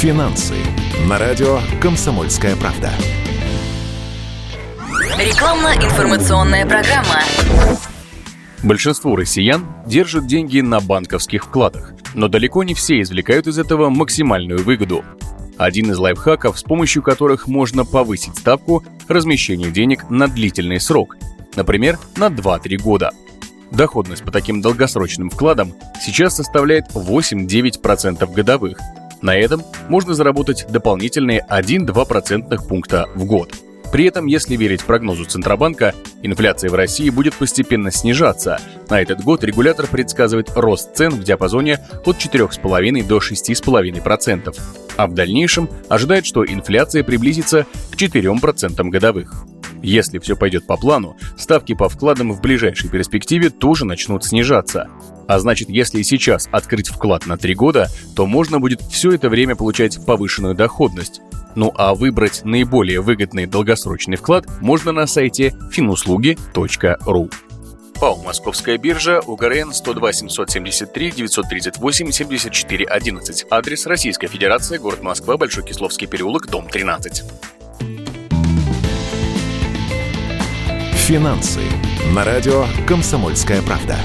Финансы на радио «Комсомольская правда». Рекламно-информационная программа. Большинство россиян держат деньги на банковских вкладах, но далеко не все извлекают из этого максимальную выгоду. Один из лайфхаков, с помощью которых можно повысить ставку размещения денег на длительный срок, например, на 2-3 года. Доходность по таким долгосрочным вкладам сейчас составляет 8-9% годовых. На этом можно заработать дополнительные 1-2% пункта в год. При этом, если верить прогнозу Центробанка, инфляция в России будет постепенно снижаться. На этот год регулятор предсказывает рост цен в диапазоне от 4,5 до 6,5%, а в дальнейшем ожидает, что инфляция приблизится к 4% годовых. Если все пойдет по плану, ставки по вкладам в ближайшей перспективе тоже начнут снижаться. А значит, если сейчас открыть вклад на 3 года, то можно будет все это время получать повышенную доходность. Ну а выбрать наиболее выгодный долгосрочный вклад можно на сайте finuслуги.ру. ПАО «Московская биржа», УГРН 102 773 938 74 11. Адрес Российская Федерация, город Москва, Большой Кисловский переулок, дом 13. Финансы на радио «Комсомольская правда».